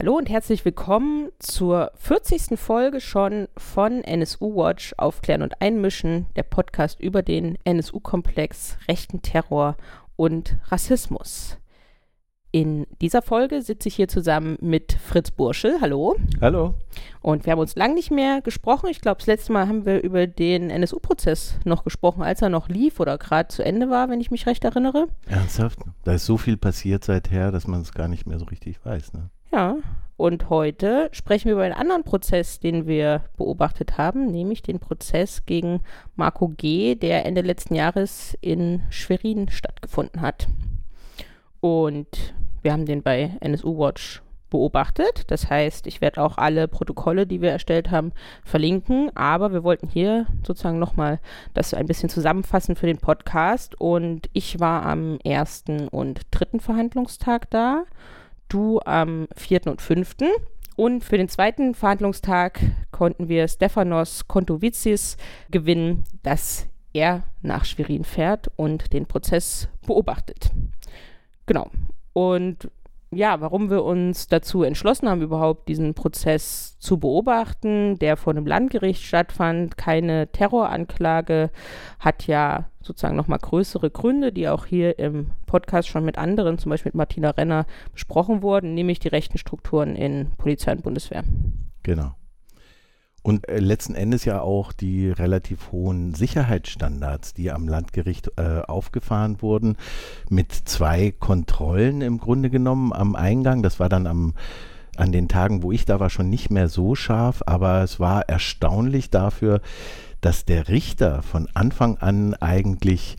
Hallo und herzlich willkommen zur 40. Folge schon von NSU Watch Aufklären und Einmischen, der Podcast über den NSU-Komplex, rechten Terror und Rassismus. In dieser Folge sitze ich hier zusammen mit Fritz Burschel. Hallo. Hallo. Und wir haben uns lange nicht mehr gesprochen. Ich glaube, das letzte Mal haben wir über den NSU-Prozess noch gesprochen, als er noch lief oder gerade zu Ende war, wenn ich mich recht erinnere. Ernsthaft? Da ist so viel passiert seither, dass man es gar nicht mehr so richtig weiß. Ne? Ja, und heute sprechen wir über einen anderen Prozess, den wir beobachtet haben, nämlich den Prozess gegen Marco G., der Ende letzten Jahres in Schwerin stattgefunden hat. Und wir haben den bei NSU Watch beobachtet. Das heißt, ich werde auch alle Protokolle, die wir erstellt haben, verlinken. Aber wir wollten hier sozusagen nochmal das ein bisschen zusammenfassen für den Podcast. Und ich war am ersten und dritten Verhandlungstag da du am 4. und 5. Und für den zweiten Verhandlungstag konnten wir Stefanos Kontovizis gewinnen, dass er nach Schwerin fährt und den Prozess beobachtet. Genau. Und ja, warum wir uns dazu entschlossen haben, überhaupt diesen Prozess zu beobachten, der vor einem Landgericht stattfand, keine Terroranklage, hat ja sozusagen nochmal größere Gründe, die auch hier im Podcast schon mit anderen, zum Beispiel mit Martina Renner, besprochen wurden, nämlich die rechten Strukturen in Polizei und Bundeswehr. Genau. Und äh, letzten Endes ja auch die relativ hohen Sicherheitsstandards, die am Landgericht äh, aufgefahren wurden, mit zwei Kontrollen im Grunde genommen am Eingang. Das war dann am an den Tagen, wo ich da war, schon nicht mehr so scharf, aber es war erstaunlich dafür, dass der Richter von Anfang an eigentlich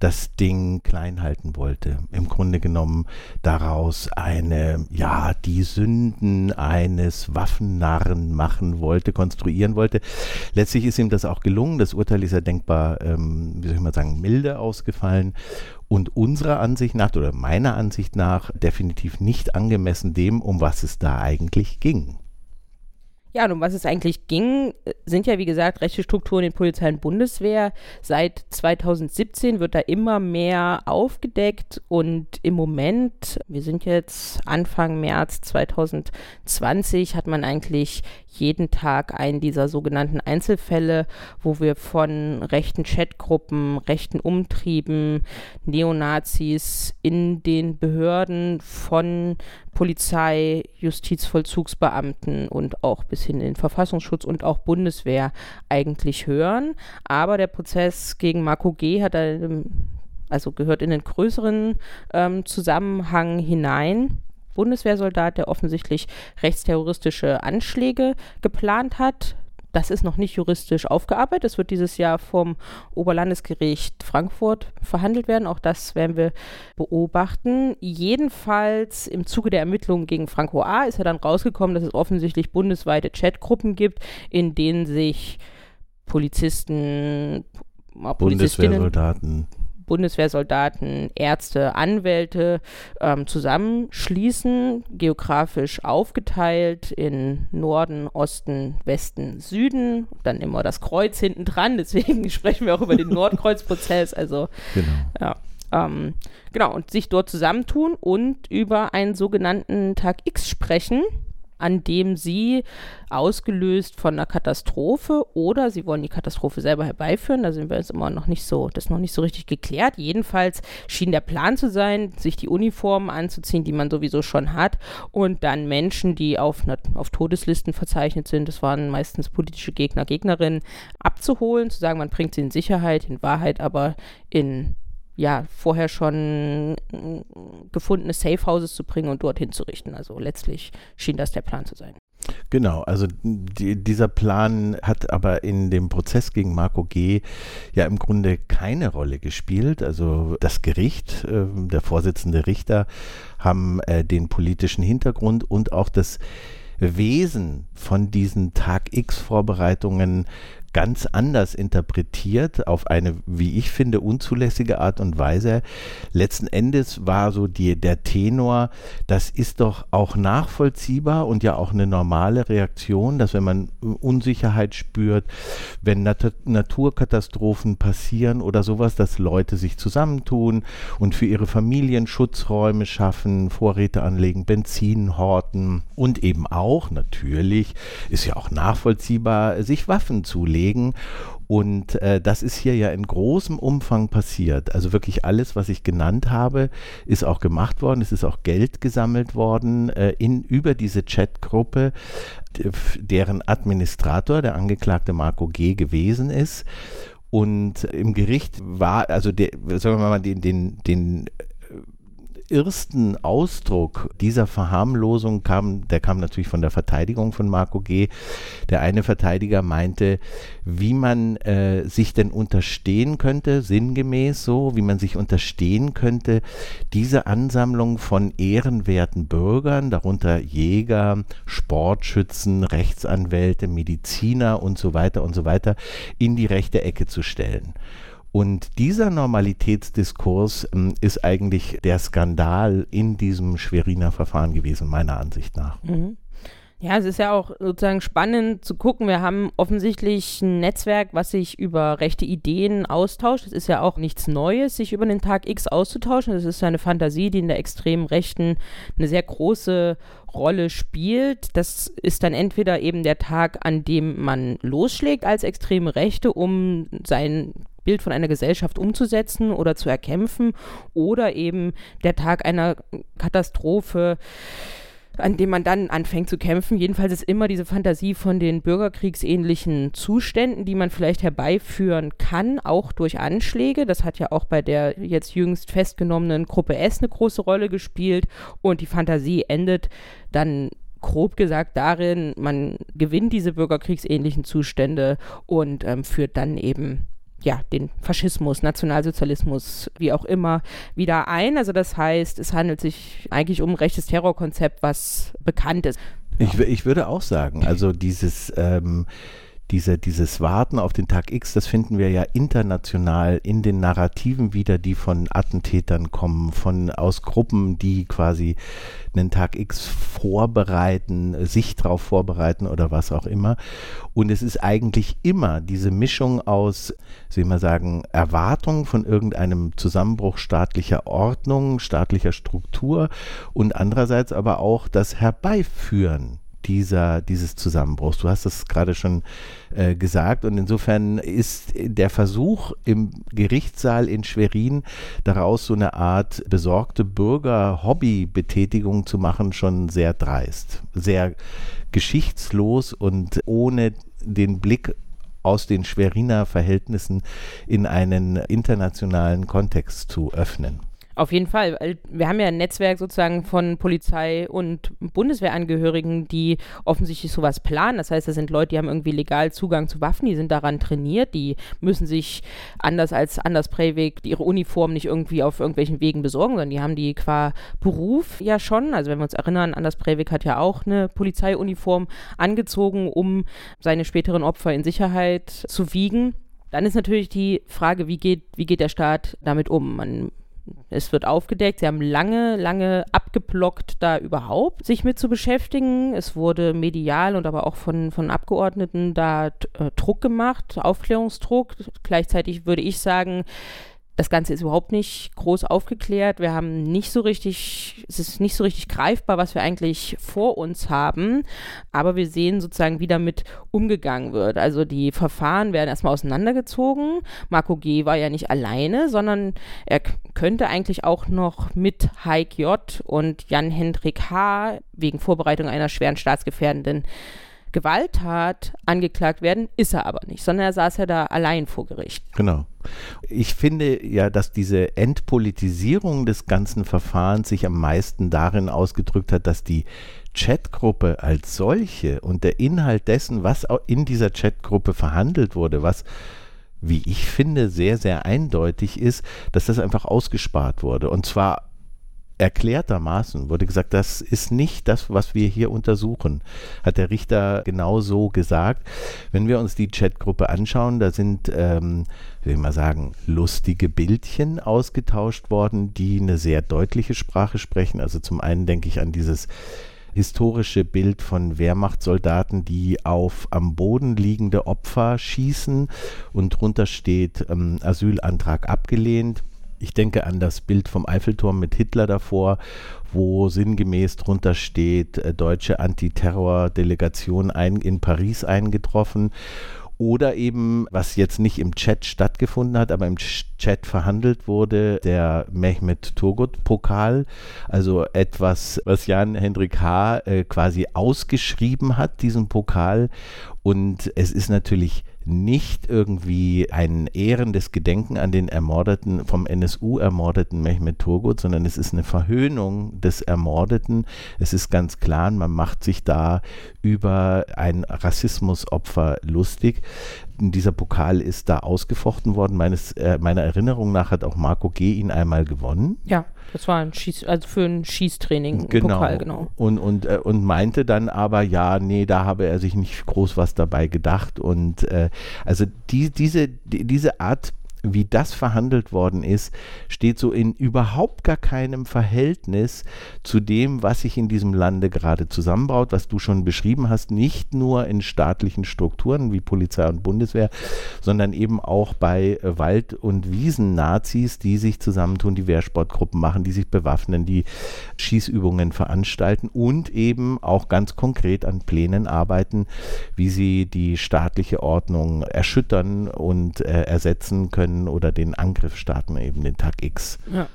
das Ding klein halten wollte. Im Grunde genommen daraus eine, ja, die Sünden eines Waffennarren machen wollte, konstruieren wollte. Letztlich ist ihm das auch gelungen. Das Urteil ist ja denkbar, ähm, wie soll ich mal sagen, milde ausgefallen und unserer Ansicht nach oder meiner Ansicht nach definitiv nicht angemessen dem, um was es da eigentlich ging. Ja, und um was es eigentlich ging, sind ja wie gesagt rechte Strukturen in Polizei und Bundeswehr. Seit 2017 wird da immer mehr aufgedeckt und im Moment, wir sind jetzt Anfang März 2020, hat man eigentlich jeden Tag einen dieser sogenannten Einzelfälle, wo wir von rechten Chatgruppen, rechten Umtrieben, Neonazis in den Behörden von Polizei, Justizvollzugsbeamten und auch bis hin in den Verfassungsschutz und auch Bundeswehr eigentlich hören. Aber der Prozess gegen Marco G. hat also gehört in den größeren ähm, Zusammenhang hinein. Bundeswehrsoldat, der offensichtlich rechtsterroristische Anschläge geplant hat. Das ist noch nicht juristisch aufgearbeitet. Es wird dieses Jahr vom Oberlandesgericht Frankfurt verhandelt werden. Auch das werden wir beobachten. Jedenfalls im Zuge der Ermittlungen gegen Franco A. ist ja dann rausgekommen, dass es offensichtlich bundesweite Chatgruppen gibt, in denen sich Polizisten, Bundeswehrsoldaten, Bundeswehrsoldaten, Ärzte, Anwälte ähm, zusammenschließen, geografisch aufgeteilt in Norden, Osten, Westen, Süden, dann immer das Kreuz hinten dran, deswegen sprechen wir auch über den Nordkreuzprozess, also genau. ja. Ähm, genau, und sich dort zusammentun und über einen sogenannten Tag X sprechen an dem sie ausgelöst von einer Katastrophe oder sie wollen die Katastrophe selber herbeiführen. Da sind wir jetzt immer noch nicht so, das ist noch nicht so richtig geklärt. Jedenfalls schien der Plan zu sein, sich die Uniformen anzuziehen, die man sowieso schon hat und dann Menschen, die auf, auf Todeslisten verzeichnet sind, das waren meistens politische Gegner, Gegnerinnen, abzuholen, zu sagen, man bringt sie in Sicherheit, in Wahrheit aber in ja, vorher schon mm, gefundene Safehouses zu bringen und dort hinzurichten. Also letztlich schien das der Plan zu sein. Genau, also die, dieser Plan hat aber in dem Prozess gegen Marco G. ja im Grunde keine Rolle gespielt. Also das Gericht, äh, der Vorsitzende Richter haben äh, den politischen Hintergrund und auch das Wesen von diesen Tag X Vorbereitungen ganz anders interpretiert, auf eine, wie ich finde, unzulässige Art und Weise. Letzten Endes war so die, der Tenor, das ist doch auch nachvollziehbar und ja auch eine normale Reaktion, dass wenn man Unsicherheit spürt, wenn Nat Naturkatastrophen passieren oder sowas, dass Leute sich zusammentun und für ihre Familien Schutzräume schaffen, Vorräte anlegen, Benzin horten und eben auch natürlich, ist ja auch nachvollziehbar, sich Waffen zulegen legen. Und äh, das ist hier ja in großem Umfang passiert. Also wirklich alles, was ich genannt habe, ist auch gemacht worden. Es ist auch Geld gesammelt worden äh, in, über diese Chatgruppe, deren Administrator der Angeklagte Marco G. gewesen ist. Und im Gericht war, also der, sagen wir mal, den, den, den ersten Ausdruck dieser Verharmlosung kam, der kam natürlich von der Verteidigung von Marco G. Der eine Verteidiger meinte, wie man äh, sich denn unterstehen könnte, sinngemäß so, wie man sich unterstehen könnte, diese Ansammlung von ehrenwerten Bürgern, darunter Jäger, Sportschützen, Rechtsanwälte, Mediziner und so weiter und so weiter, in die rechte Ecke zu stellen. Und dieser Normalitätsdiskurs ähm, ist eigentlich der Skandal in diesem Schweriner Verfahren gewesen, meiner Ansicht nach. Mhm. Ja, es ist ja auch sozusagen spannend zu gucken. Wir haben offensichtlich ein Netzwerk, was sich über rechte Ideen austauscht. Es ist ja auch nichts Neues, sich über den Tag X auszutauschen. Das ist eine Fantasie, die in der extremen Rechten eine sehr große Rolle spielt. Das ist dann entweder eben der Tag, an dem man losschlägt als extreme Rechte, um sein Bild von einer Gesellschaft umzusetzen oder zu erkämpfen oder eben der Tag einer Katastrophe, an dem man dann anfängt zu kämpfen. Jedenfalls ist immer diese Fantasie von den bürgerkriegsähnlichen Zuständen, die man vielleicht herbeiführen kann, auch durch Anschläge. Das hat ja auch bei der jetzt jüngst festgenommenen Gruppe S eine große Rolle gespielt. Und die Fantasie endet dann grob gesagt darin, man gewinnt diese bürgerkriegsähnlichen Zustände und ähm, führt dann eben ja, den Faschismus, Nationalsozialismus, wie auch immer, wieder ein. Also das heißt, es handelt sich eigentlich um ein rechtes Terrorkonzept, was bekannt ist. Ich, ich würde auch sagen, also dieses ähm, diese, dieses Warten auf den Tag X, das finden wir ja international in den Narrativen wieder, die von Attentätern kommen, von aus Gruppen, die quasi einen Tag X vorbereiten, sich darauf vorbereiten oder was auch immer. Und es ist eigentlich immer diese Mischung aus, soll ich mal sagen, Erwartung von irgendeinem Zusammenbruch staatlicher Ordnung, staatlicher Struktur und andererseits aber auch das Herbeiführen dieser, dieses Zusammenbruchs. Du hast das gerade schon äh, gesagt und insofern ist der Versuch im Gerichtssaal in Schwerin daraus so eine Art besorgte Bürger-Hobby-Betätigung zu machen schon sehr dreist, sehr geschichtslos und ohne den Blick aus den Schweriner Verhältnissen in einen internationalen Kontext zu öffnen. Auf jeden Fall. Wir haben ja ein Netzwerk sozusagen von Polizei und Bundeswehrangehörigen, die offensichtlich sowas planen. Das heißt, das sind Leute, die haben irgendwie legal Zugang zu Waffen, die sind daran trainiert, die müssen sich anders als Anders Breivik ihre Uniform nicht irgendwie auf irgendwelchen Wegen besorgen, sondern die haben die qua Beruf ja schon. Also wenn wir uns erinnern, Anders Breivik hat ja auch eine Polizeiuniform angezogen, um seine späteren Opfer in Sicherheit zu wiegen. Dann ist natürlich die Frage, wie geht, wie geht der Staat damit um? Man es wird aufgedeckt. Sie haben lange, lange abgeblockt, da überhaupt sich mit zu beschäftigen. Es wurde medial und aber auch von, von Abgeordneten da äh, Druck gemacht, Aufklärungsdruck. Gleichzeitig würde ich sagen, das Ganze ist überhaupt nicht groß aufgeklärt. Wir haben nicht so richtig, es ist nicht so richtig greifbar, was wir eigentlich vor uns haben. Aber wir sehen sozusagen, wie damit umgegangen wird. Also die Verfahren werden erstmal auseinandergezogen. Marco G. war ja nicht alleine, sondern er könnte eigentlich auch noch mit Heik J. und Jan-Hendrik H. wegen Vorbereitung einer schweren staatsgefährdenden Gewalttat angeklagt werden, ist er aber nicht, sondern er saß ja da allein vor Gericht. Genau. Ich finde ja, dass diese Entpolitisierung des ganzen Verfahrens sich am meisten darin ausgedrückt hat, dass die Chatgruppe als solche und der Inhalt dessen, was in dieser Chatgruppe verhandelt wurde, was wie ich finde, sehr, sehr eindeutig ist, dass das einfach ausgespart wurde. Und zwar erklärtermaßen wurde gesagt, das ist nicht das, was wir hier untersuchen, hat der Richter genau so gesagt. Wenn wir uns die Chatgruppe anschauen, da sind, ähm, will ich mal sagen, lustige Bildchen ausgetauscht worden, die eine sehr deutliche Sprache sprechen. Also zum einen denke ich an dieses historische Bild von Wehrmachtssoldaten, die auf am Boden liegende Opfer schießen und drunter steht ähm, Asylantrag abgelehnt. Ich denke an das Bild vom Eiffelturm mit Hitler davor, wo sinngemäß drunter steht, äh, deutsche Antiterror-Delegation in Paris eingetroffen. Oder eben, was jetzt nicht im Chat stattgefunden hat, aber im Chat verhandelt wurde, der Mehmet Turgut-Pokal, also etwas, was Jan-Hendrik H. Äh, quasi ausgeschrieben hat, diesen Pokal. Und es ist natürlich nicht irgendwie ein ehrendes Gedenken an den ermordeten, vom NSU ermordeten Mehmet Turgut, sondern es ist eine Verhöhnung des Ermordeten. Es ist ganz klar, man macht sich da über ein Rassismusopfer lustig. Dieser Pokal ist da ausgefochten worden. Meines, äh, meiner Erinnerung nach hat auch Marco G. ihn einmal gewonnen. Ja, das war ein Schieß, also für ein Schießtraining. Genau. Pokal, genau. Und, und, äh, und meinte dann aber, ja, nee, da habe er sich nicht groß was dabei gedacht. Und äh, also die, diese, die, diese Art wie das verhandelt worden ist, steht so in überhaupt gar keinem Verhältnis zu dem, was sich in diesem Lande gerade zusammenbraut, was du schon beschrieben hast, nicht nur in staatlichen Strukturen wie Polizei und Bundeswehr, sondern eben auch bei Wald- und Wiesen-Nazis, die sich zusammentun, die Wehrsportgruppen machen, die sich bewaffnen, die Schießübungen veranstalten und eben auch ganz konkret an Plänen arbeiten, wie sie die staatliche Ordnung erschüttern und äh, ersetzen können können oder den Angriff starten, eben den Tag X. Ja.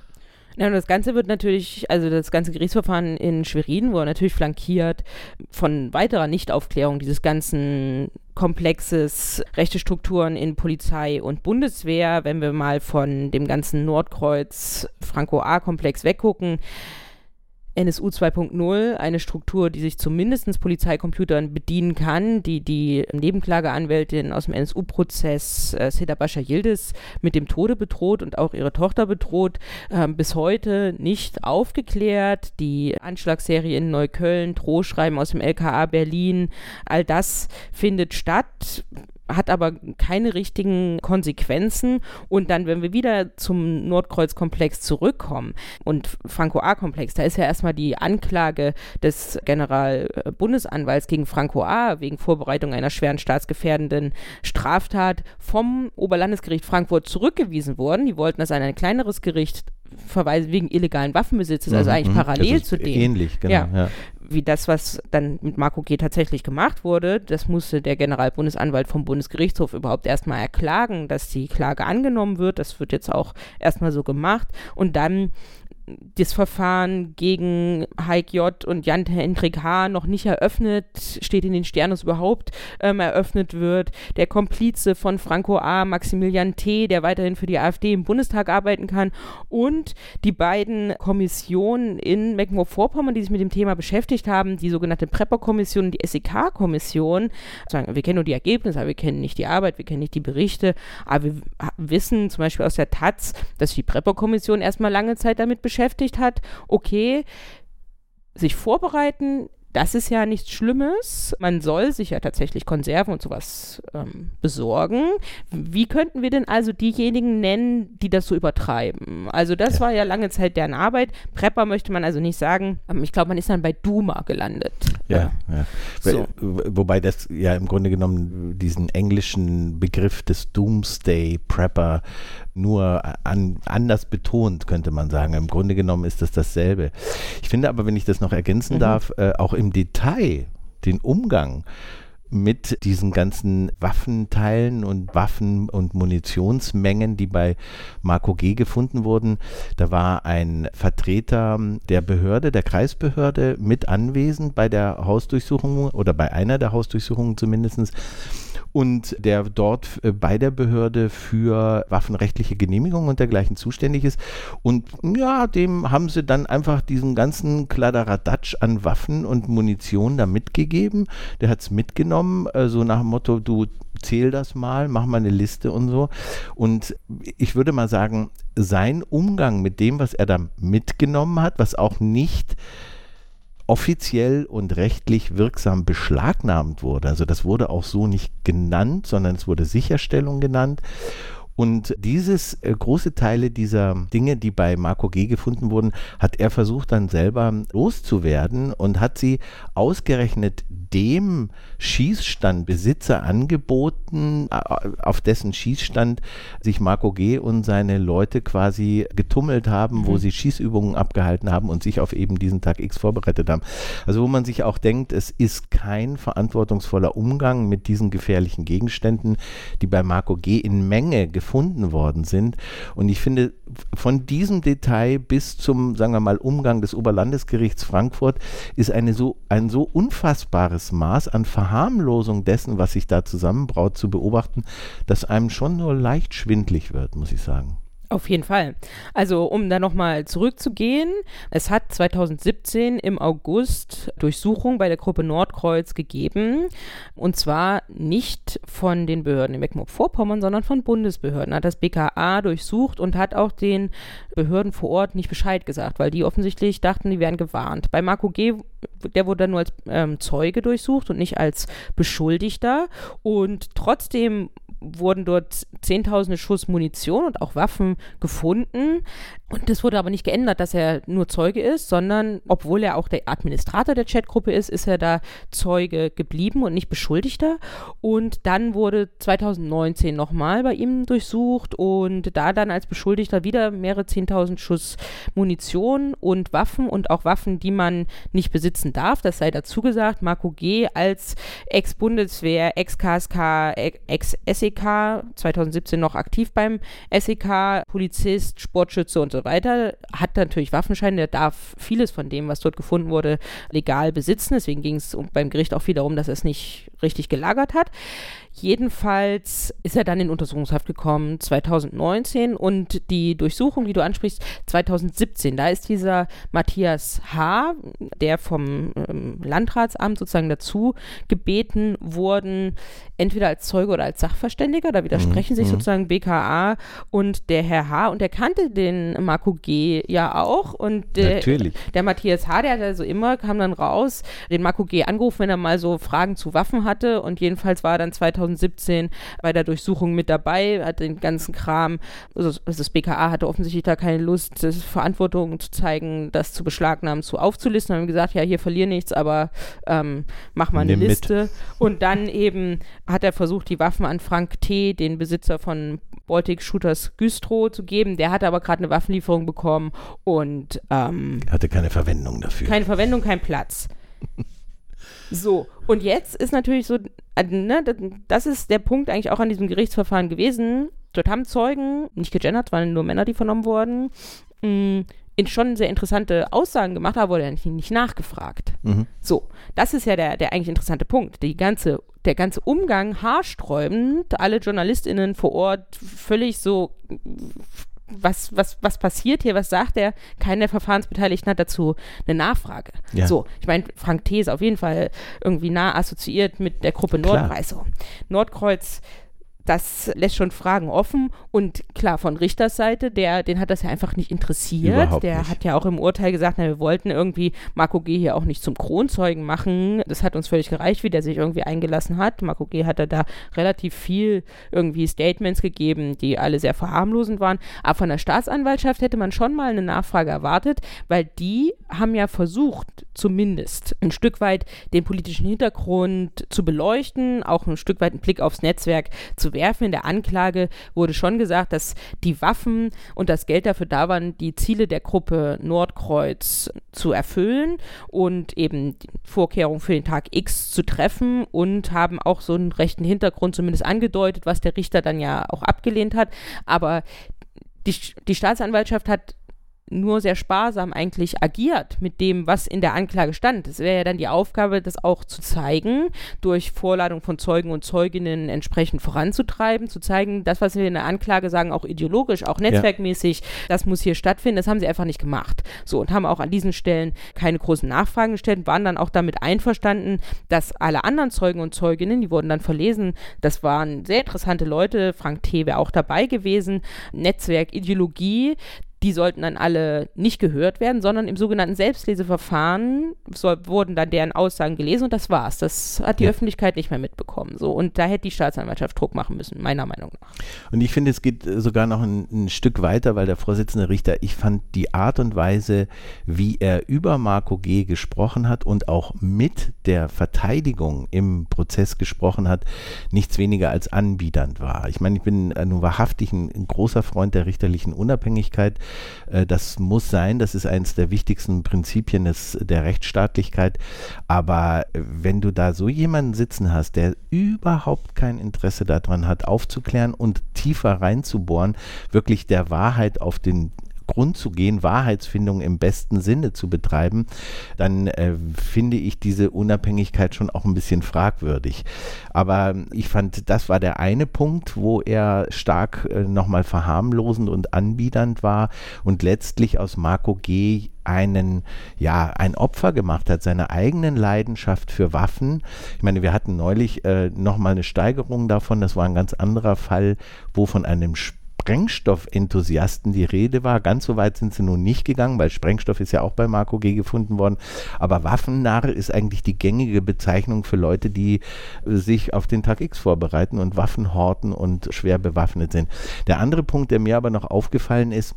Ja, und das Ganze wird natürlich, also das ganze Gerichtsverfahren in Schwerin wurde natürlich flankiert von weiterer Nichtaufklärung dieses ganzen Komplexes, rechte Strukturen in Polizei und Bundeswehr. Wenn wir mal von dem ganzen Nordkreuz Franco-A-Komplex weggucken, NSU 2.0, eine Struktur, die sich zumindest Polizeicomputern bedienen kann, die die Nebenklageanwältin aus dem NSU-Prozess äh, Seda Bascha Yildiz mit dem Tode bedroht und auch ihre Tochter bedroht, äh, bis heute nicht aufgeklärt. Die Anschlagsserie in Neukölln, Drohschreiben aus dem LKA Berlin, all das findet statt hat aber keine richtigen Konsequenzen. Und dann, wenn wir wieder zum Nordkreuzkomplex zurückkommen und Franco A-Komplex, da ist ja erstmal die Anklage des Generalbundesanwalts gegen Franco A wegen Vorbereitung einer schweren staatsgefährdenden Straftat vom Oberlandesgericht Frankfurt zurückgewiesen worden. Die wollten das an ein kleineres Gericht verweisen wegen illegalen Waffenbesitzes, also mhm, eigentlich mhm. parallel zu dem. Ähnlich, genau. Ja. Ja wie das, was dann mit Marco G. tatsächlich gemacht wurde, das musste der Generalbundesanwalt vom Bundesgerichtshof überhaupt erstmal erklagen, dass die Klage angenommen wird. Das wird jetzt auch erstmal so gemacht. Und dann das Verfahren gegen Heik J. und Jan Hendrik H. noch nicht eröffnet, steht in den Sternen, dass überhaupt ähm, eröffnet wird. Der Komplize von Franco A., Maximilian T., der weiterhin für die AfD im Bundestag arbeiten kann. Und die beiden Kommissionen in Mecklenburg-Vorpommern, die sich mit dem Thema beschäftigt haben, die sogenannte Prepper-Kommission und die SEK-Kommission. Wir kennen nur die Ergebnisse, aber wir kennen nicht die Arbeit, wir kennen nicht die Berichte. Aber wir wissen zum Beispiel aus der Taz, dass die Prepper-Kommission erstmal lange Zeit damit beschäftigt beschäftigt hat, okay, sich vorbereiten, das ist ja nichts Schlimmes. Man soll sich ja tatsächlich Konserven und sowas ähm, besorgen. Wie könnten wir denn also diejenigen nennen, die das so übertreiben? Also das ja. war ja lange Zeit deren Arbeit. Prepper möchte man also nicht sagen. Ähm, ich glaube, man ist dann bei Duma gelandet. Ja, ja. So. Wobei das ja im Grunde genommen diesen englischen Begriff des Doomsday Prepper nur an, anders betont, könnte man sagen. Im Grunde genommen ist das dasselbe. Ich finde aber, wenn ich das noch ergänzen mhm. darf, äh, auch im Detail den Umgang mit diesen ganzen Waffenteilen und Waffen- und Munitionsmengen, die bei Marco G. gefunden wurden. Da war ein Vertreter der Behörde, der Kreisbehörde, mit anwesend bei der Hausdurchsuchung oder bei einer der Hausdurchsuchungen zumindest. Und der dort äh, bei der Behörde für waffenrechtliche Genehmigungen und dergleichen zuständig ist. Und ja, dem haben sie dann einfach diesen ganzen Kladderadatsch an Waffen und Munition da mitgegeben. Der hat es mitgenommen, äh, so nach dem Motto, du zähl das mal, mach mal eine Liste und so. Und ich würde mal sagen, sein Umgang mit dem, was er da mitgenommen hat, was auch nicht offiziell und rechtlich wirksam beschlagnahmt wurde. Also das wurde auch so nicht genannt, sondern es wurde Sicherstellung genannt. Und dieses äh, große Teile dieser Dinge, die bei Marco G gefunden wurden, hat er versucht dann selber loszuwerden und hat sie ausgerechnet dem Schießstandbesitzer angeboten, auf dessen Schießstand sich Marco G. und seine Leute quasi getummelt haben, mhm. wo sie Schießübungen abgehalten haben und sich auf eben diesen Tag X vorbereitet haben. Also wo man sich auch denkt, es ist kein verantwortungsvoller Umgang mit diesen gefährlichen Gegenständen, die bei Marco G. in Menge gefunden worden sind. Und ich finde, von diesem Detail bis zum, sagen wir mal, Umgang des Oberlandesgerichts Frankfurt ist eine so, ein so unfassbares Maß an Verharmlosung dessen, was sich da zusammenbraut, zu beobachten, dass einem schon nur leicht schwindlig wird, muss ich sagen. Auf jeden Fall. Also um da nochmal zurückzugehen, es hat 2017 im August Durchsuchung bei der Gruppe Nordkreuz gegeben. Und zwar nicht von den Behörden in Mecklenburg-Vorpommern, sondern von Bundesbehörden. Hat das BKA durchsucht und hat auch den Behörden vor Ort nicht Bescheid gesagt, weil die offensichtlich dachten, die wären gewarnt. Bei Marco G., der wurde dann nur als ähm, Zeuge durchsucht und nicht als Beschuldigter. Und trotzdem wurden dort zehntausende Schuss Munition und auch Waffen gefunden. Und das wurde aber nicht geändert, dass er nur Zeuge ist, sondern obwohl er auch der Administrator der Chatgruppe ist, ist er da Zeuge geblieben und nicht Beschuldigter. Und dann wurde 2019 nochmal bei ihm durchsucht und da dann als Beschuldigter wieder mehrere zehntausend Schuss Munition und Waffen und auch Waffen, die man nicht besitzen darf. Das sei dazu gesagt. Marco G. als Ex-Bundeswehr, Ex-KSK, Ex-SEK, 2017 noch aktiv beim SEK, Polizist, Sportschütze und so weiter, hat natürlich Waffenschein, der darf vieles von dem, was dort gefunden wurde, legal besitzen. Deswegen ging es beim Gericht auch viel darum, dass er es nicht richtig gelagert hat. Jedenfalls ist er dann in Untersuchungshaft gekommen 2019 und die Durchsuchung, die du ansprichst, 2017. Da ist dieser Matthias H., der vom ähm, Landratsamt sozusagen dazu gebeten wurden, entweder als Zeuge oder als Sachverständiger. Da widersprechen mhm. sich mhm. sozusagen BKA und der Herr H. Und der kannte den Marco G. ja auch. Und der, Natürlich. der Matthias H., der hat also immer, kam dann raus, den Marco G. angerufen, wenn er mal so Fragen zu Waffen hatte. Und jedenfalls war er dann 2017 2017 bei der Durchsuchung mit dabei, hat den ganzen Kram, also das BKA hatte offensichtlich da keine Lust, Verantwortung zu zeigen, das zu beschlagnahmen, zu aufzulisten, haben gesagt, ja, hier verlier nichts, aber ähm, mach mal eine Nimm Liste. Mit. Und dann eben hat er versucht, die Waffen an Frank T., den Besitzer von Baltic Shooters Güstrow zu geben. Der hatte aber gerade eine Waffenlieferung bekommen und ähm, hatte keine Verwendung dafür. Keine Verwendung, kein Platz. So, und jetzt ist natürlich so, ne, das ist der Punkt eigentlich auch an diesem Gerichtsverfahren gewesen. Dort haben Zeugen, nicht gegendert, waren nur Männer, die vernommen wurden, mh, mm, in schon sehr interessante Aussagen gemacht, aber wurde nicht, nicht nachgefragt. Mhm. So, das ist ja der, der eigentlich interessante Punkt. Die ganze, der ganze Umgang haarsträubend, alle JournalistInnen vor Ort völlig so was, was, was passiert hier, was sagt er? Keiner der Verfahrensbeteiligten hat dazu eine Nachfrage. Ja. So, ich meine, Frank T. ist auf jeden Fall irgendwie nah assoziiert mit der Gruppe Nordkreuz. So. Nordkreuz das lässt schon Fragen offen. Und klar, von Richters Seite, der, den hat das ja einfach nicht interessiert. Überhaupt der nicht. hat ja auch im Urteil gesagt, na, wir wollten irgendwie Marco G. hier auch nicht zum Kronzeugen machen. Das hat uns völlig gereicht, wie der sich irgendwie eingelassen hat. Marco G. hat da relativ viel irgendwie Statements gegeben, die alle sehr verharmlosend waren. Aber von der Staatsanwaltschaft hätte man schon mal eine Nachfrage erwartet, weil die haben ja versucht, zumindest ein Stück weit den politischen Hintergrund zu beleuchten, auch ein Stück weit einen Blick aufs Netzwerk zu werfen. In der Anklage wurde schon gesagt, dass die Waffen und das Geld dafür da waren, die Ziele der Gruppe Nordkreuz zu erfüllen und eben die Vorkehrungen für den Tag X zu treffen und haben auch so einen rechten Hintergrund zumindest angedeutet, was der Richter dann ja auch abgelehnt hat. Aber die, die Staatsanwaltschaft hat nur sehr sparsam eigentlich agiert mit dem, was in der Anklage stand. Es wäre ja dann die Aufgabe, das auch zu zeigen, durch Vorladung von Zeugen und Zeuginnen entsprechend voranzutreiben, zu zeigen, das, was wir in der Anklage sagen, auch ideologisch, auch netzwerkmäßig, ja. das muss hier stattfinden. Das haben sie einfach nicht gemacht. So, und haben auch an diesen Stellen keine großen Nachfragen gestellt und waren dann auch damit einverstanden, dass alle anderen Zeugen und Zeuginnen, die wurden dann verlesen, das waren sehr interessante Leute, Frank T. wäre auch dabei gewesen, Netzwerk, Ideologie, die sollten dann alle nicht gehört werden, sondern im sogenannten Selbstleseverfahren soll, wurden dann deren Aussagen gelesen und das war's. Das hat die ja. Öffentlichkeit nicht mehr mitbekommen. So. Und da hätte die Staatsanwaltschaft Druck machen müssen, meiner Meinung nach. Und ich finde, es geht sogar noch ein, ein Stück weiter, weil der Vorsitzende Richter, ich fand die Art und Weise, wie er über Marco G. gesprochen hat und auch mit der Verteidigung im Prozess gesprochen hat, nichts weniger als anbiedernd war. Ich meine, ich bin nun wahrhaftig ein, ein großer Freund der richterlichen Unabhängigkeit. Äh, das muss sein, das ist eines der wichtigsten Prinzipien des, der Rechtsstaatlichkeit. Aber wenn du da so jemanden sitzen hast, der überhaupt kein Interesse daran hat, aufzuklären und tiefer reinzubohren, wirklich der Wahrheit auf den Grund zu gehen, Wahrheitsfindung im besten Sinne zu betreiben, dann äh, finde ich diese Unabhängigkeit schon auch ein bisschen fragwürdig. Aber ich fand, das war der eine Punkt, wo er stark äh, nochmal verharmlosend und anbiedernd war und letztlich aus Marco G einen, ja, ein Opfer gemacht hat, seiner eigenen Leidenschaft für Waffen. Ich meine, wir hatten neulich äh, nochmal eine Steigerung davon, das war ein ganz anderer Fall, wo von einem Sp Sprengstoffenthusiasten die Rede war. Ganz so weit sind sie nun nicht gegangen, weil Sprengstoff ist ja auch bei Marco G. gefunden worden. Aber Waffennarre ist eigentlich die gängige Bezeichnung für Leute, die sich auf den Tag X vorbereiten und Waffen horten und schwer bewaffnet sind. Der andere Punkt, der mir aber noch aufgefallen ist,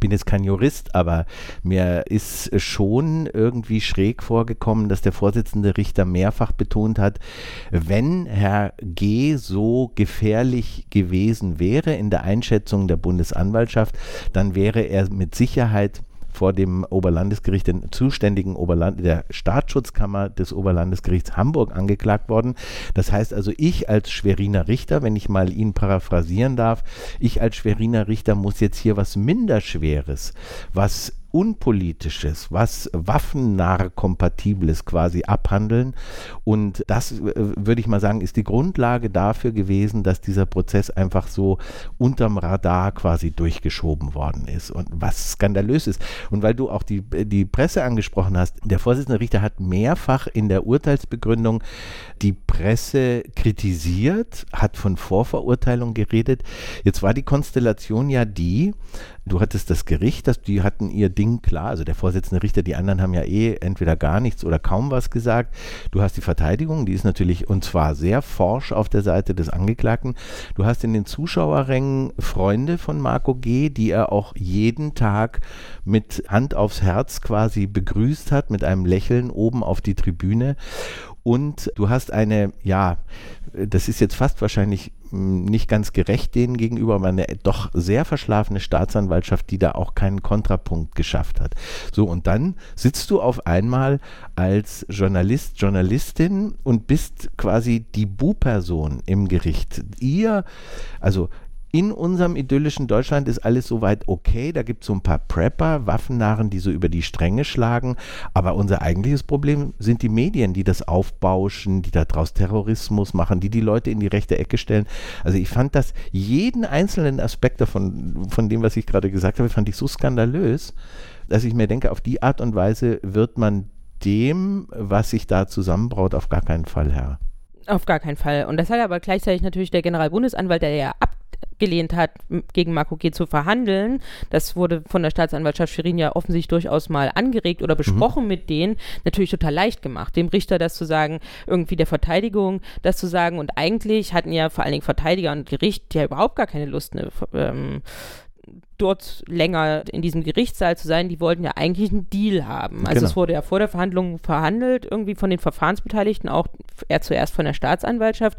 bin jetzt kein Jurist, aber mir ist schon irgendwie schräg vorgekommen, dass der Vorsitzende Richter mehrfach betont hat, wenn Herr G. so gefährlich gewesen wäre in der Einschätzung der Bundesanwaltschaft, dann wäre er mit Sicherheit vor dem Oberlandesgericht, den zuständigen Oberland, der Staatsschutzkammer des Oberlandesgerichts Hamburg angeklagt worden. Das heißt also, ich als Schweriner Richter, wenn ich mal ihn paraphrasieren darf, ich als Schweriner Richter muss jetzt hier was Minderschweres, was Unpolitisches, was waffennah-kompatibles quasi abhandeln. Und das, äh, würde ich mal sagen, ist die Grundlage dafür gewesen, dass dieser Prozess einfach so unterm Radar quasi durchgeschoben worden ist. Und was skandalös ist. Und weil du auch die, die Presse angesprochen hast, der Vorsitzende Richter hat mehrfach in der Urteilsbegründung die Presse kritisiert, hat von Vorverurteilung geredet. Jetzt war die Konstellation ja die, du hattest das Gericht, das, die hatten ihr Ding klar, also der Vorsitzende Richter, die anderen haben ja eh entweder gar nichts oder kaum was gesagt. Du hast die Verteidigung, die ist natürlich und zwar sehr forsch auf der Seite des Angeklagten. Du hast in den Zuschauerrängen Freunde von Marco G., die er auch jeden Tag mit Hand aufs Herz quasi begrüßt hat, mit einem Lächeln oben auf die Tribüne. Und du hast eine, ja, das ist jetzt fast wahrscheinlich hm, nicht ganz gerecht denen gegenüber, aber eine doch sehr verschlafene Staatsanwaltschaft, die da auch keinen Kontrapunkt geschafft hat. So, und dann sitzt du auf einmal als Journalist, Journalistin und bist quasi die Bu-Person im Gericht. Ihr, also in unserem idyllischen Deutschland ist alles soweit okay. Da gibt es so ein paar Prepper, Waffennarren, die so über die Stränge schlagen. Aber unser eigentliches Problem sind die Medien, die das aufbauschen, die daraus Terrorismus machen, die die Leute in die rechte Ecke stellen. Also ich fand das, jeden einzelnen Aspekt davon, von dem, was ich gerade gesagt habe, fand ich so skandalös, dass ich mir denke, auf die Art und Weise wird man dem, was sich da zusammenbraut, auf gar keinen Fall Herr. Auf gar keinen Fall. Und das hat aber gleichzeitig natürlich der Generalbundesanwalt, der ja ab abgelehnt hat, gegen Marco G. zu verhandeln. Das wurde von der Staatsanwaltschaft Schwerin ja offensichtlich durchaus mal angeregt oder besprochen mhm. mit denen. Natürlich total leicht gemacht, dem Richter das zu sagen, irgendwie der Verteidigung das zu sagen. Und eigentlich hatten ja vor allen Dingen Verteidiger und Gericht ja überhaupt gar keine Lust, eine, ähm, dort länger in diesem Gerichtssaal zu sein, die wollten ja eigentlich einen Deal haben. Also genau. es wurde ja vor der Verhandlung verhandelt, irgendwie von den Verfahrensbeteiligten, auch er zuerst von der Staatsanwaltschaft.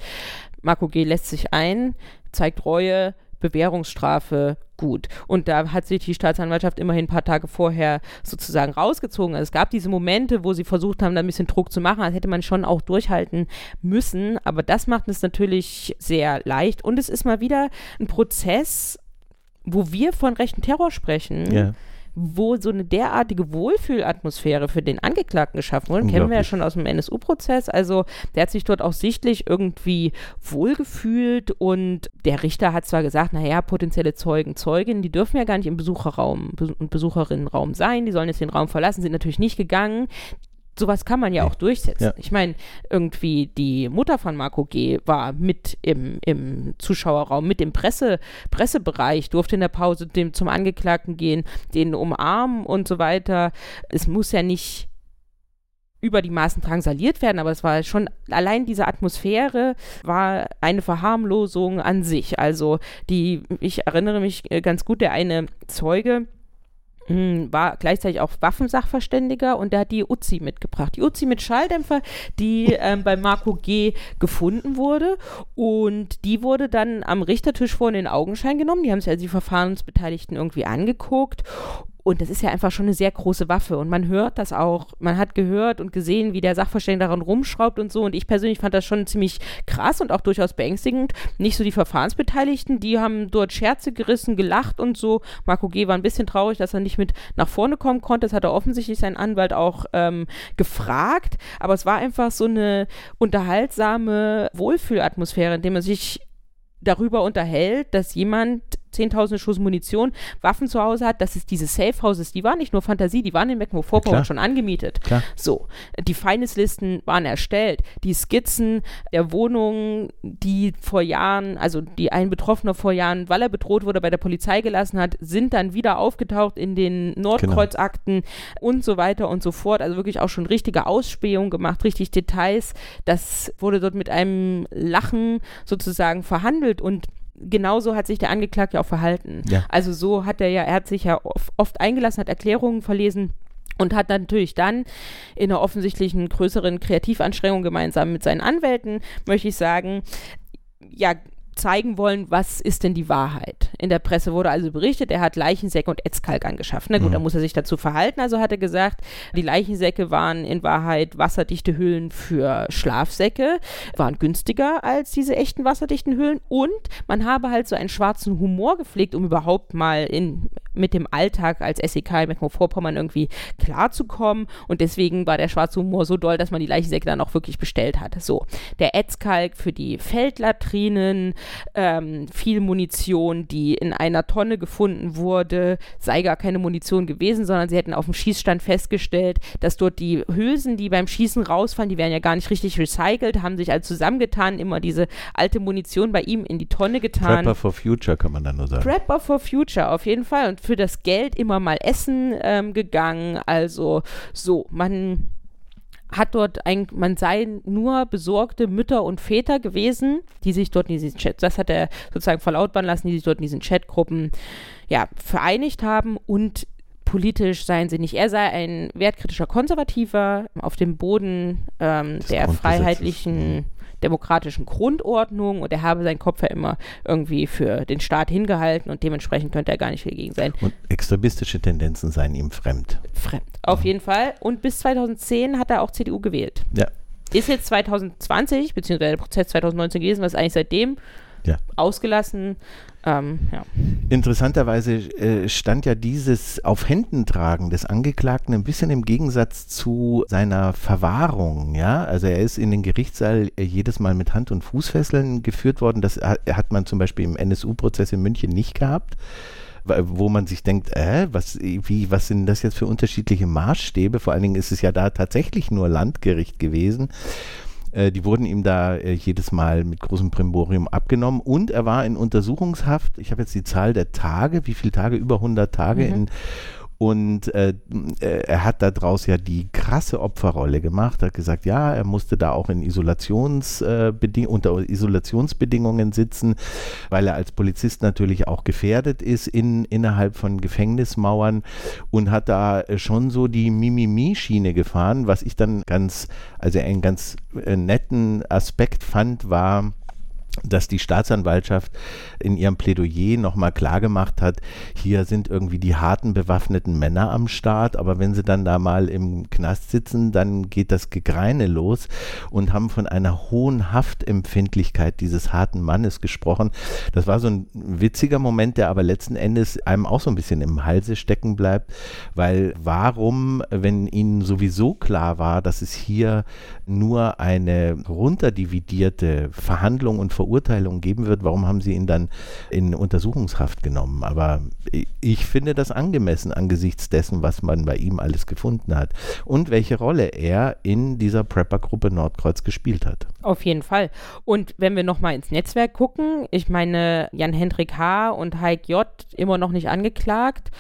Marco G. lässt sich ein, zeigt Reue, Bewährungsstrafe gut. Und da hat sich die Staatsanwaltschaft immerhin ein paar Tage vorher sozusagen rausgezogen. Also es gab diese Momente, wo sie versucht haben, da ein bisschen Druck zu machen. Das hätte man schon auch durchhalten müssen. Aber das macht es natürlich sehr leicht. Und es ist mal wieder ein Prozess, wo wir von rechten Terror sprechen. Ja wo so eine derartige Wohlfühlatmosphäre für den Angeklagten geschaffen wurde, kennen wir ja schon aus dem NSU-Prozess. Also der hat sich dort auch sichtlich irgendwie wohlgefühlt und der Richter hat zwar gesagt, naja, potenzielle Zeugen, Zeuginnen, die dürfen ja gar nicht im Besucherraum und Besucherinnenraum sein, die sollen jetzt den Raum verlassen, sind natürlich nicht gegangen sowas kann man ja auch durchsetzen. Ja. Ich meine, irgendwie die Mutter von Marco G. war mit im, im Zuschauerraum, mit im Presse, Pressebereich, durfte in der Pause dem, zum Angeklagten gehen, den umarmen und so weiter. Es muss ja nicht über die Maßen drangsaliert werden, aber es war schon, allein diese Atmosphäre war eine Verharmlosung an sich. Also die, ich erinnere mich äh, ganz gut, der eine Zeuge, war gleichzeitig auch Waffensachverständiger und der hat die Uzi mitgebracht. Die Uzi mit Schalldämpfer, die ähm, bei Marco G. gefunden wurde und die wurde dann am Richtertisch vor in den Augenschein genommen. Die haben sich also die Verfahrensbeteiligten irgendwie angeguckt und das ist ja einfach schon eine sehr große Waffe. Und man hört das auch. Man hat gehört und gesehen, wie der Sachverständige daran rumschraubt und so. Und ich persönlich fand das schon ziemlich krass und auch durchaus beängstigend. Nicht so die Verfahrensbeteiligten, die haben dort Scherze gerissen, gelacht und so. Marco G. war ein bisschen traurig, dass er nicht mit nach vorne kommen konnte. Das hat er offensichtlich seinen Anwalt auch ähm, gefragt. Aber es war einfach so eine unterhaltsame Wohlfühlatmosphäre, in dem er sich darüber unterhält, dass jemand 10.000 Schuss Munition, Waffen zu Hause hat, dass es diese Safe Houses, die waren nicht nur Fantasie, die waren in Mecklenburg-Vorpommern schon angemietet. Klar. So, die Feindeslisten waren erstellt, die Skizzen der Wohnungen, die vor Jahren, also die ein Betroffener vor Jahren, weil er bedroht wurde, bei der Polizei gelassen hat, sind dann wieder aufgetaucht in den Nordkreuzakten genau. und so weiter und so fort. Also wirklich auch schon richtige Ausspähungen gemacht, richtig Details. Das wurde dort mit einem Lachen sozusagen verhandelt und genauso hat sich der Angeklagte auch verhalten. Ja. Also so hat er ja, er hat sich ja oft, oft eingelassen, hat Erklärungen verlesen und hat natürlich dann in einer offensichtlichen größeren Kreativanstrengung gemeinsam mit seinen Anwälten, möchte ich sagen, ja, zeigen wollen, was ist denn die Wahrheit. In der Presse wurde also berichtet, er hat Leichensäcke und Etzkalk angeschafft. Na gut, mhm. da muss er sich dazu verhalten. Also hat er gesagt, die Leichensäcke waren in Wahrheit wasserdichte Hüllen für Schlafsäcke, waren günstiger als diese echten wasserdichten Hüllen und man habe halt so einen schwarzen Humor gepflegt, um überhaupt mal in, mit dem Alltag als SEK in Mecklenburg-Vorpommern irgendwie klarzukommen und deswegen war der schwarze Humor so doll, dass man die Leichensäcke dann auch wirklich bestellt hat. So, der Etzkalk für die Feldlatrinen, ähm, viel Munition, die in einer Tonne gefunden wurde, sei gar keine Munition gewesen, sondern sie hätten auf dem Schießstand festgestellt, dass dort die Hülsen, die beim Schießen rausfallen, die werden ja gar nicht richtig recycelt, haben sich also zusammengetan, immer diese alte Munition bei ihm in die Tonne getan. Prepper for Future kann man dann nur sagen. Prepper for Future, auf jeden Fall. Und für das Geld immer mal essen ähm, gegangen. Also so, man hat dort ein, man sei nur besorgte Mütter und Väter gewesen, die sich dort in diesen Chat, das hat er sozusagen verlautbaren lassen, die sich dort in diesen Chatgruppen ja, vereinigt haben und politisch seien sie nicht. Er sei ein wertkritischer Konservativer auf dem Boden ähm, der freiheitlichen demokratischen Grundordnung und er habe seinen Kopf ja immer irgendwie für den Staat hingehalten und dementsprechend könnte er gar nicht viel gegen sein. Und extremistische Tendenzen seien ihm fremd. Fremd, auf ja. jeden Fall. Und bis 2010 hat er auch CDU gewählt. Ja. Ist jetzt 2020, beziehungsweise der Prozess 2019 gewesen, was eigentlich seitdem ja. ausgelassen. Ähm, ja. Interessanterweise äh, stand ja dieses auf Händen tragen des Angeklagten ein bisschen im Gegensatz zu seiner Verwahrung. Ja, also er ist in den Gerichtssaal äh, jedes Mal mit Hand- und Fußfesseln geführt worden. Das hat, hat man zum Beispiel im NSU-Prozess in München nicht gehabt wo man sich denkt, äh, was, wie, was sind das jetzt für unterschiedliche Maßstäbe? Vor allen Dingen ist es ja da tatsächlich nur Landgericht gewesen. Äh, die wurden ihm da äh, jedes Mal mit großem Primborium abgenommen und er war in Untersuchungshaft. Ich habe jetzt die Zahl der Tage, wie viele Tage, über 100 Tage mhm. in und äh, äh, er hat daraus ja die krasse Opferrolle gemacht, hat gesagt, ja, er musste da auch in Isolations, äh, unter Isolationsbedingungen sitzen, weil er als Polizist natürlich auch gefährdet ist in, innerhalb von Gefängnismauern und hat da schon so die Mimimi-Schiene gefahren, was ich dann ganz, also einen ganz äh, netten Aspekt fand, war, dass die Staatsanwaltschaft in ihrem Plädoyer nochmal klargemacht hat, hier sind irgendwie die harten bewaffneten Männer am Start, aber wenn sie dann da mal im Knast sitzen, dann geht das Gegreine los und haben von einer hohen Haftempfindlichkeit dieses harten Mannes gesprochen. Das war so ein witziger Moment, der aber letzten Endes einem auch so ein bisschen im Halse stecken bleibt, weil warum, wenn ihnen sowieso klar war, dass es hier nur eine runterdividierte Verhandlung und Verurteilung geben wird, warum haben sie ihn dann in Untersuchungshaft genommen? Aber ich finde das angemessen angesichts dessen, was man bei ihm alles gefunden hat und welche Rolle er in dieser Prepper-Gruppe Nordkreuz gespielt hat. Auf jeden Fall. Und wenn wir nochmal ins Netzwerk gucken, ich meine, Jan-Hendrik H. und Heik J. immer noch nicht angeklagt.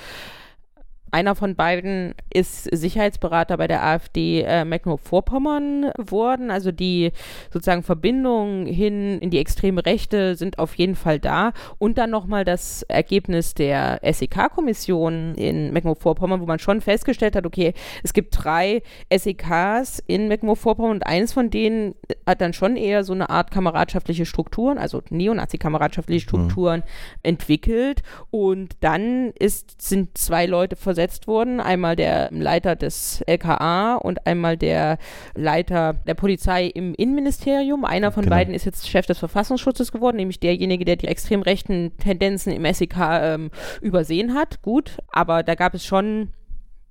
Einer von beiden ist Sicherheitsberater bei der AfD äh, Mecklenburg-Vorpommern geworden. Also die sozusagen Verbindungen hin in die extreme Rechte sind auf jeden Fall da. Und dann nochmal das Ergebnis der SEK-Kommission in Mecklenburg-Vorpommern, wo man schon festgestellt hat, okay, es gibt drei SEKs in Mecklenburg-Vorpommern und eines von denen hat dann schon eher so eine Art kameradschaftliche Strukturen, also Neonazi-kameradschaftliche mhm. Strukturen mhm. entwickelt. Und dann ist, sind zwei Leute versetzt wurden. Einmal der Leiter des LKA und einmal der Leiter der Polizei im Innenministerium. Einer von genau. beiden ist jetzt Chef des Verfassungsschutzes geworden, nämlich derjenige, der die extrem rechten Tendenzen im SEK ähm, übersehen hat. Gut, aber da gab es schon,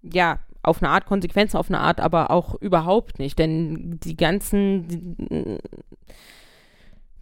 ja, auf eine Art Konsequenzen, auf eine Art aber auch überhaupt nicht. Denn die ganzen die,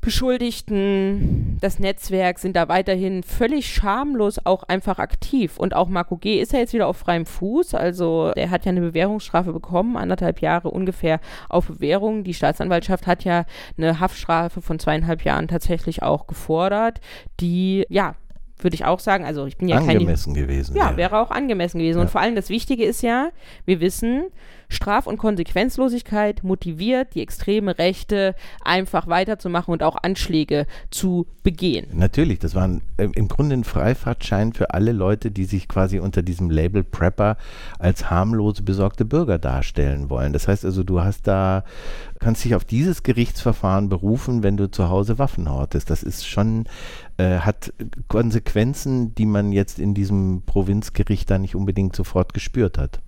Beschuldigten, das Netzwerk sind da weiterhin völlig schamlos auch einfach aktiv. Und auch Marco G. ist ja jetzt wieder auf freiem Fuß. Also er hat ja eine Bewährungsstrafe bekommen, anderthalb Jahre ungefähr auf Bewährung. Die Staatsanwaltschaft hat ja eine Haftstrafe von zweieinhalb Jahren tatsächlich auch gefordert, die ja würde ich auch sagen, also ich bin ja angemessen kein, gewesen. Ja, wäre auch angemessen gewesen. Ja. Und vor allem das Wichtige ist ja, wir wissen, Straf- und Konsequenzlosigkeit motiviert die extreme Rechte, einfach weiterzumachen und auch Anschläge zu begehen. Natürlich, das war äh, im Grunde ein Freifahrtschein für alle Leute, die sich quasi unter diesem Label Prepper als harmlose, besorgte Bürger darstellen wollen. Das heißt also, du hast da, kannst dich auf dieses Gerichtsverfahren berufen, wenn du zu Hause Waffen hortest. Das ist schon, äh, hat Konsequenzen, die man jetzt in diesem Provinzgericht da nicht unbedingt sofort gespürt hat.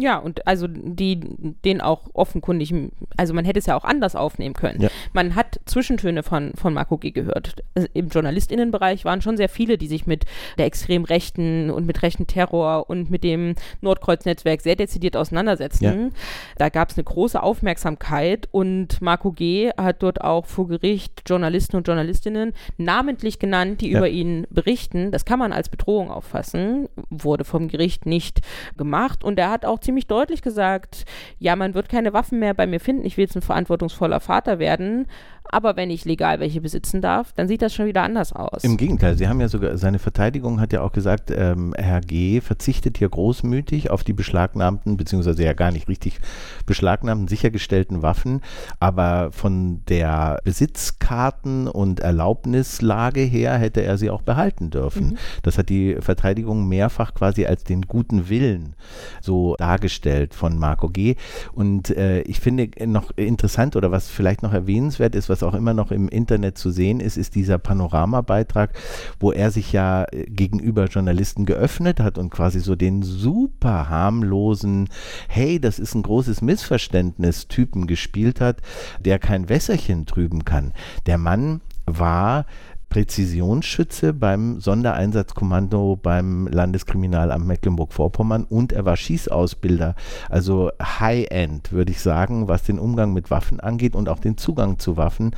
Ja, und also die den auch offenkundig, also man hätte es ja auch anders aufnehmen können. Ja. Man hat Zwischentöne von, von Marco G. gehört. Also Im JournalistInnenbereich waren schon sehr viele, die sich mit der extrem rechten und mit rechten Terror und mit dem Nordkreuz-Netzwerk sehr dezidiert auseinandersetzten. Ja. Da gab es eine große Aufmerksamkeit und Marco G. hat dort auch vor Gericht Journalisten und Journalistinnen namentlich genannt, die ja. über ihn berichten. Das kann man als Bedrohung auffassen, wurde vom Gericht nicht gemacht und er hat auch ziemlich deutlich gesagt, ja, man wird keine Waffen mehr bei mir finden, ich will jetzt ein verantwortungsvoller Vater werden, aber wenn ich legal welche besitzen darf, dann sieht das schon wieder anders aus. Im Gegenteil, Sie haben ja sogar, seine Verteidigung hat ja auch gesagt, ähm, Herr G. verzichtet hier großmütig auf die beschlagnahmten, beziehungsweise ja gar nicht richtig beschlagnahmten, sichergestellten Waffen, aber von der Besitzkarten- und Erlaubnislage her hätte er sie auch behalten dürfen. Mhm. Das hat die Verteidigung mehrfach quasi als den guten Willen so dargestellt von Marco G. Und äh, ich finde noch interessant oder was vielleicht noch erwähnenswert ist, was auch immer noch im Internet zu sehen ist, ist dieser Panoramabeitrag, wo er sich ja äh, gegenüber Journalisten geöffnet hat und quasi so den super harmlosen, hey, das ist ein großes Missverständnis Typen gespielt hat, der kein Wässerchen trüben kann. Der Mann war Präzisionsschütze beim Sondereinsatzkommando beim Landeskriminalamt Mecklenburg-Vorpommern und er war Schießausbilder, also High-End, würde ich sagen, was den Umgang mit Waffen angeht und auch den Zugang zu Waffen.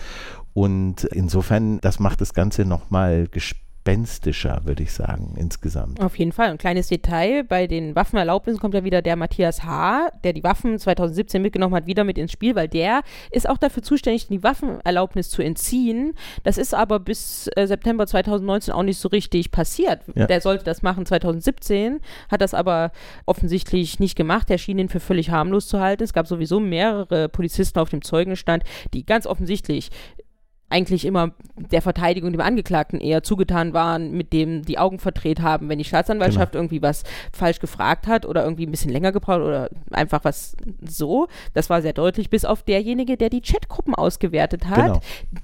Und insofern, das macht das Ganze nochmal gespannt gespenstischer, würde ich sagen, insgesamt. Auf jeden Fall. Ein kleines Detail, bei den Waffenerlaubnissen kommt ja wieder der Matthias H., der die Waffen 2017 mitgenommen hat, wieder mit ins Spiel, weil der ist auch dafür zuständig, die Waffenerlaubnis zu entziehen. Das ist aber bis äh, September 2019 auch nicht so richtig passiert. Ja. Der sollte das machen 2017, hat das aber offensichtlich nicht gemacht. Er schien ihn für völlig harmlos zu halten. Es gab sowieso mehrere Polizisten auf dem Zeugenstand, die ganz offensichtlich eigentlich immer der Verteidigung, dem Angeklagten eher zugetan waren, mit dem die Augen verdreht haben, wenn die Staatsanwaltschaft genau. irgendwie was falsch gefragt hat oder irgendwie ein bisschen länger gebraucht oder einfach was so. Das war sehr deutlich, bis auf derjenige, der die Chatgruppen ausgewertet hat. Genau.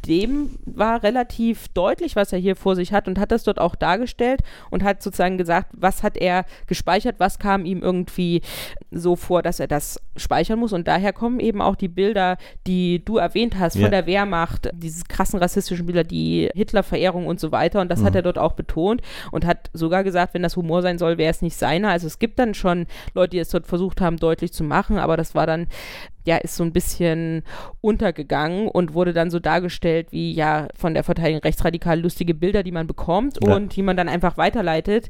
Dem war relativ deutlich, was er hier vor sich hat und hat das dort auch dargestellt und hat sozusagen gesagt, was hat er gespeichert, was kam ihm irgendwie so vor, dass er das speichern muss. Und daher kommen eben auch die Bilder, die du erwähnt hast, von ja. der Wehrmacht, dieses krassen rassistischen Bilder, die Hitler-Verehrung und so weiter. Und das mhm. hat er dort auch betont und hat sogar gesagt, wenn das Humor sein soll, wäre es nicht seiner. Also es gibt dann schon Leute, die es dort versucht haben, deutlich zu machen, aber das war dann ja, ist so ein bisschen untergegangen und wurde dann so dargestellt wie ja von der Verteidigung rechtsradikal lustige Bilder, die man bekommt ja. und die man dann einfach weiterleitet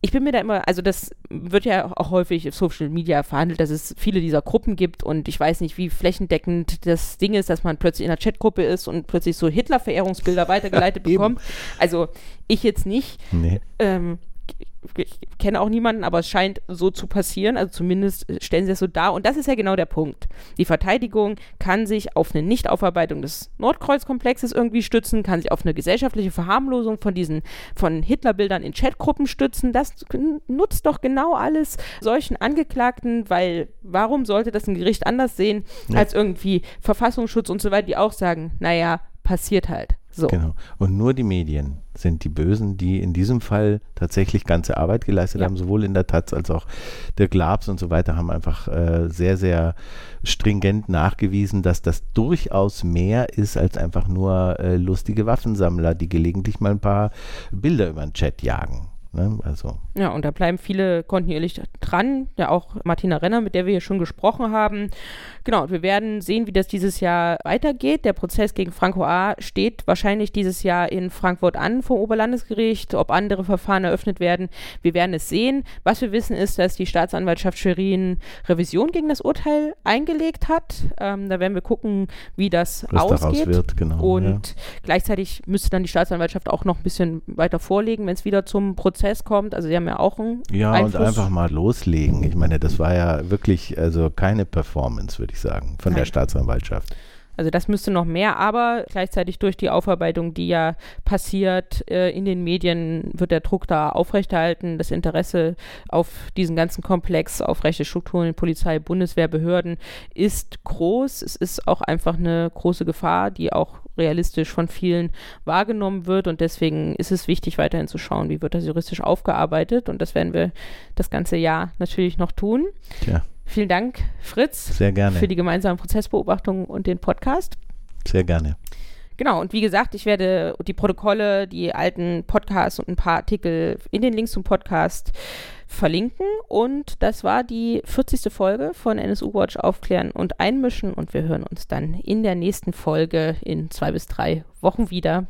ich bin mir da immer, also das wird ja auch häufig auf Social Media verhandelt, dass es viele dieser Gruppen gibt und ich weiß nicht, wie flächendeckend das Ding ist, dass man plötzlich in einer Chatgruppe ist und plötzlich so Hitler-Verehrungsbilder weitergeleitet bekommt. Also ich jetzt nicht. Nee. Ähm, ich kenne auch niemanden, aber es scheint so zu passieren. Also zumindest stellen sie es so dar. Und das ist ja genau der Punkt. Die Verteidigung kann sich auf eine Nichtaufarbeitung des Nordkreuzkomplexes irgendwie stützen, kann sich auf eine gesellschaftliche Verharmlosung von diesen von Hitlerbildern in Chatgruppen stützen. Das nutzt doch genau alles solchen Angeklagten, weil warum sollte das ein Gericht anders sehen ja. als irgendwie Verfassungsschutz und so weiter, die auch sagen, naja, passiert halt. So. Genau. Und nur die Medien sind die Bösen, die in diesem Fall tatsächlich ganze Arbeit geleistet ja. haben, sowohl in der Taz als auch der Glabs und so weiter, haben einfach äh, sehr, sehr stringent nachgewiesen, dass das durchaus mehr ist als einfach nur äh, lustige Waffensammler, die gelegentlich mal ein paar Bilder über den Chat jagen. Ne? Also. Ja, und da bleiben viele kontinuierlich dran. Ja, auch Martina Renner, mit der wir hier schon gesprochen haben. Genau, und wir werden sehen, wie das dieses Jahr weitergeht. Der Prozess gegen Franco A. steht wahrscheinlich dieses Jahr in Frankfurt an vom Oberlandesgericht. Ob andere Verfahren eröffnet werden, wir werden es sehen. Was wir wissen ist, dass die Staatsanwaltschaft Schwerin Revision gegen das Urteil eingelegt hat. Ähm, da werden wir gucken, wie das Was ausgeht. Wird, genau, und ja. gleichzeitig müsste dann die Staatsanwaltschaft auch noch ein bisschen weiter vorlegen, wenn es wieder zum Prozess Prozess kommt. Also sie haben ja auch einen Ja, Einfluss. und einfach mal loslegen. Ich meine, das war ja wirklich also keine Performance, würde ich sagen, von Nein. der Staatsanwaltschaft. Also das müsste noch mehr, aber gleichzeitig durch die Aufarbeitung, die ja passiert äh, in den Medien, wird der Druck da aufrechterhalten. Das Interesse auf diesen ganzen Komplex, auf rechte Strukturen, Polizei, Bundeswehr, Behörden ist groß. Es ist auch einfach eine große Gefahr, die auch realistisch von vielen wahrgenommen wird. Und deswegen ist es wichtig, weiterhin zu schauen, wie wird das juristisch aufgearbeitet. Und das werden wir das ganze Jahr natürlich noch tun. Tja. Vielen Dank, Fritz. Sehr gerne. Für die gemeinsame Prozessbeobachtung und den Podcast. Sehr gerne. Genau, und wie gesagt, ich werde die Protokolle, die alten Podcasts und ein paar Artikel in den Links zum Podcast verlinken. Und das war die 40. Folge von NSU Watch Aufklären und Einmischen. Und wir hören uns dann in der nächsten Folge in zwei bis drei Wochen wieder.